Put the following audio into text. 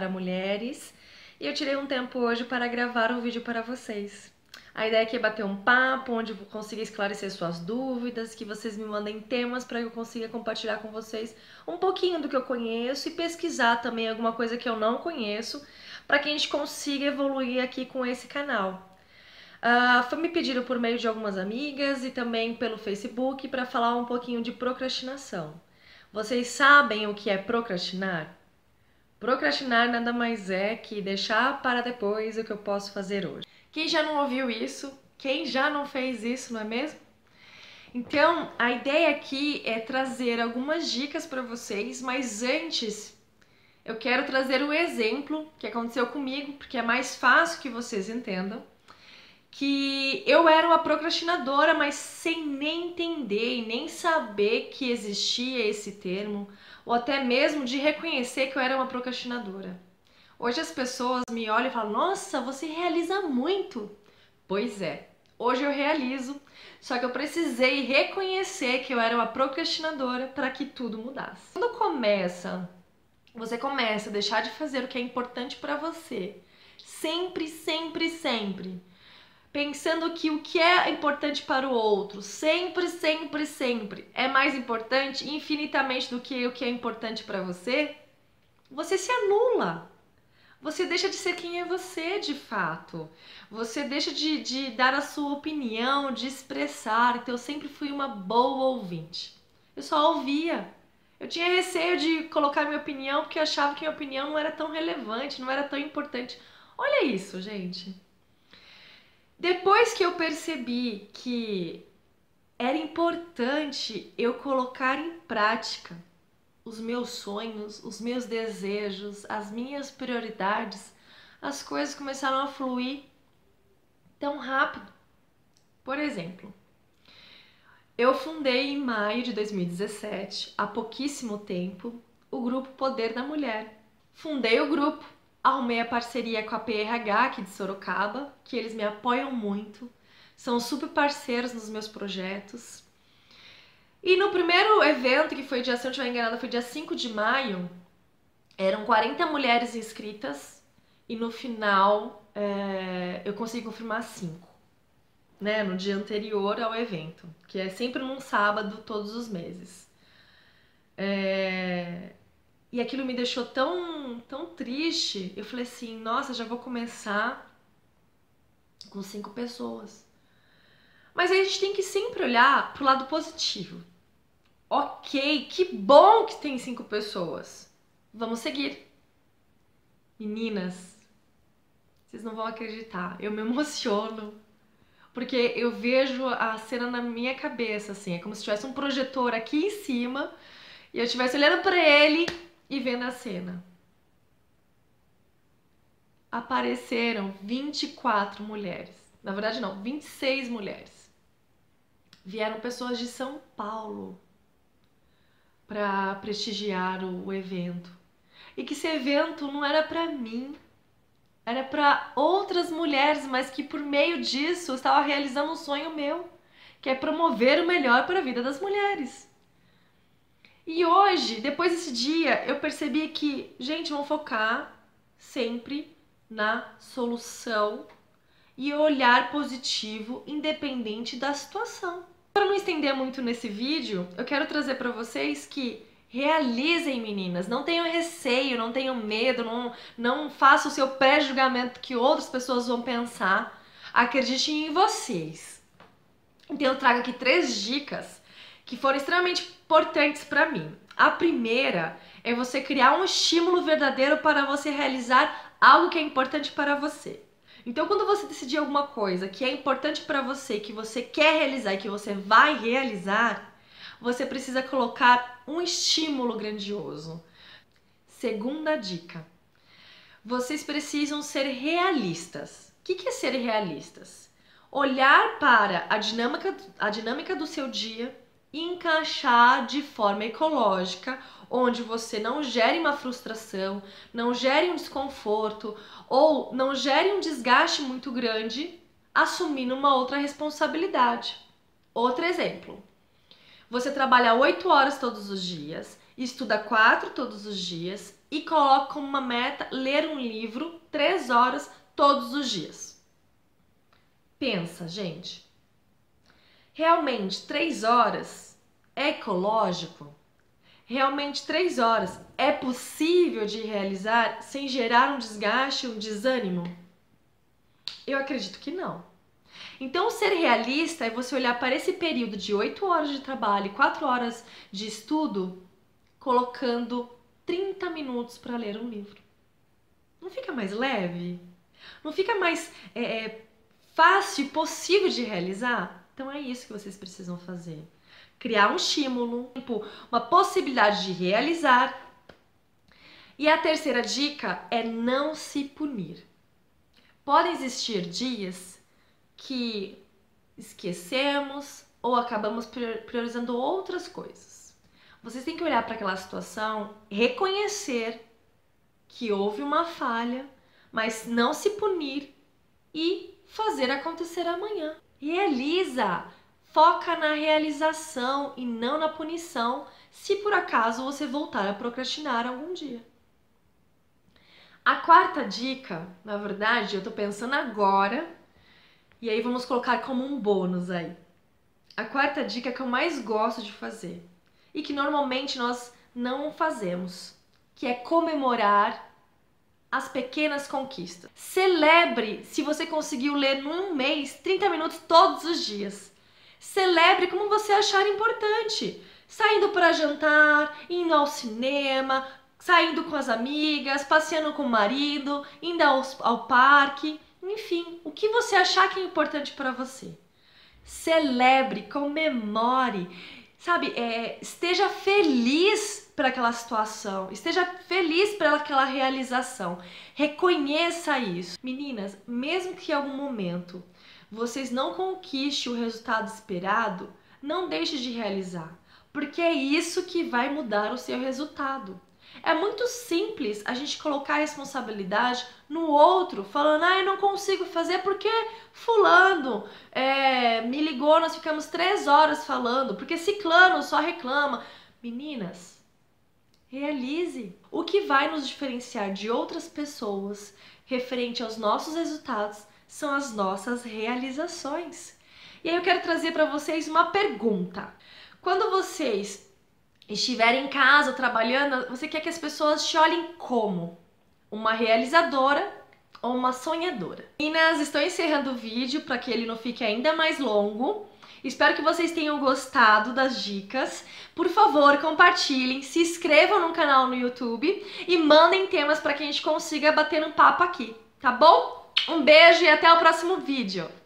para mulheres e eu tirei um tempo hoje para gravar um vídeo para vocês. A ideia aqui é bater um papo onde eu consiga esclarecer suas dúvidas, que vocês me mandem temas para que eu consiga compartilhar com vocês um pouquinho do que eu conheço e pesquisar também alguma coisa que eu não conheço, para que a gente consiga evoluir aqui com esse canal. Uh, foi me pedido por meio de algumas amigas e também pelo Facebook para falar um pouquinho de procrastinação. Vocês sabem o que é procrastinar? Procrastinar nada mais é que deixar para depois o que eu posso fazer hoje. Quem já não ouviu isso? Quem já não fez isso, não é mesmo? Então, a ideia aqui é trazer algumas dicas para vocês, mas antes eu quero trazer um exemplo que aconteceu comigo, porque é mais fácil que vocês entendam. Que eu era uma procrastinadora, mas sem nem entender e nem saber que existia esse termo, ou até mesmo de reconhecer que eu era uma procrastinadora. Hoje as pessoas me olham e falam: Nossa, você realiza muito. Pois é, hoje eu realizo, só que eu precisei reconhecer que eu era uma procrastinadora para que tudo mudasse. Quando começa, você começa a deixar de fazer o que é importante para você, sempre, sempre, sempre, pensando que o que é importante para o outro, sempre, sempre, sempre, é mais importante infinitamente do que o que é importante para você, você se anula você deixa de ser quem é você de fato. Você deixa de, de dar a sua opinião, de expressar. Então eu sempre fui uma boa ouvinte. Eu só ouvia. Eu tinha receio de colocar minha opinião porque eu achava que minha opinião não era tão relevante, não era tão importante. Olha isso, gente. Depois que eu percebi que era importante eu colocar em prática os meus sonhos, os meus desejos, as minhas prioridades, as coisas começaram a fluir tão rápido. Por exemplo, eu fundei em maio de 2017, há pouquíssimo tempo, o grupo Poder da Mulher. Fundei o grupo, arrumei a parceria com a PRH aqui de Sorocaba, que eles me apoiam muito, são super parceiros nos meus projetos. E no primeiro evento, que foi dia, se eu não estiver enganada, foi dia 5 de maio, eram 40 mulheres inscritas e no final é, eu consegui confirmar 5, né? No dia anterior ao evento, que é sempre num sábado todos os meses. É, e aquilo me deixou tão, tão triste. Eu falei assim: nossa, já vou começar com cinco pessoas. Mas aí a gente tem que sempre olhar pro lado positivo. Ok, que bom que tem cinco pessoas. Vamos seguir. Meninas, vocês não vão acreditar. Eu me emociono. Porque eu vejo a cena na minha cabeça, assim. É como se tivesse um projetor aqui em cima e eu estivesse olhando para ele e vendo a cena. Apareceram 24 mulheres. Na verdade, não, 26 mulheres. Vieram pessoas de São Paulo para prestigiar o evento. E que esse evento não era para mim, era para outras mulheres, mas que por meio disso eu estava realizando um sonho meu, que é promover o melhor para a vida das mulheres. E hoje, depois desse dia, eu percebi que, gente, vamos focar sempre na solução e olhar positivo, independente da situação. Para não estender muito nesse vídeo, eu quero trazer para vocês que realizem, meninas. Não tenham receio, não tenham medo, não, não façam o seu pré-julgamento que outras pessoas vão pensar. Acreditem em vocês. Então eu trago aqui três dicas que foram extremamente importantes para mim. A primeira é você criar um estímulo verdadeiro para você realizar algo que é importante para você. Então, quando você decidir alguma coisa que é importante para você, que você quer realizar e que você vai realizar, você precisa colocar um estímulo grandioso. Segunda dica: vocês precisam ser realistas. O que é ser realistas? Olhar para a dinâmica, a dinâmica do seu dia encaixar de forma ecológica onde você não gere uma frustração, não gere um desconforto ou não gere um desgaste muito grande assumindo uma outra responsabilidade. Outro exemplo. Você trabalha 8 horas todos os dias, estuda 4 todos os dias e coloque como uma meta ler um livro três horas todos os dias. Pensa, gente. Realmente, três horas é ecológico? Realmente, três horas é possível de realizar sem gerar um desgaste, um desânimo? Eu acredito que não. Então, ser realista é você olhar para esse período de 8 horas de trabalho e 4 horas de estudo, colocando 30 minutos para ler um livro. Não fica mais leve? Não fica mais é, é, fácil e possível de realizar? Então é isso que vocês precisam fazer criar um estímulo, uma possibilidade de realizar. E a terceira dica é não se punir. Podem existir dias que esquecemos ou acabamos priorizando outras coisas. Vocês têm que olhar para aquela situação, reconhecer que houve uma falha, mas não se punir e fazer acontecer amanhã. Realiza Foca na realização e não na punição, se por acaso você voltar a procrastinar algum dia. A quarta dica, na verdade, eu tô pensando agora, e aí vamos colocar como um bônus aí. A quarta dica que eu mais gosto de fazer e que normalmente nós não fazemos, que é comemorar as pequenas conquistas. Celebre se você conseguiu ler num mês 30 minutos todos os dias. Celebre como você achar importante. Saindo para jantar, indo ao cinema, saindo com as amigas, passeando com o marido, indo ao, ao parque, enfim, o que você achar que é importante para você. Celebre, comemore, sabe, é, esteja feliz para aquela situação, esteja feliz para aquela realização. Reconheça isso. Meninas, mesmo que em algum momento vocês não conquistem o resultado esperado, não deixe de realizar, porque é isso que vai mudar o seu resultado. É muito simples a gente colocar a responsabilidade no outro, falando, ah, eu não consigo fazer porque fulano é, me ligou, nós ficamos três horas falando, porque ciclano só reclama. Meninas, realize. O que vai nos diferenciar de outras pessoas referente aos nossos resultados são as nossas realizações. E aí eu quero trazer para vocês uma pergunta. Quando vocês estiverem em casa trabalhando, você quer que as pessoas te olhem como? Uma realizadora ou uma sonhadora? Meninas, estou encerrando o vídeo para que ele não fique ainda mais longo. Espero que vocês tenham gostado das dicas. Por favor, compartilhem, se inscrevam no canal no YouTube e mandem temas para que a gente consiga bater um papo aqui, tá bom? Um beijo e até o próximo vídeo!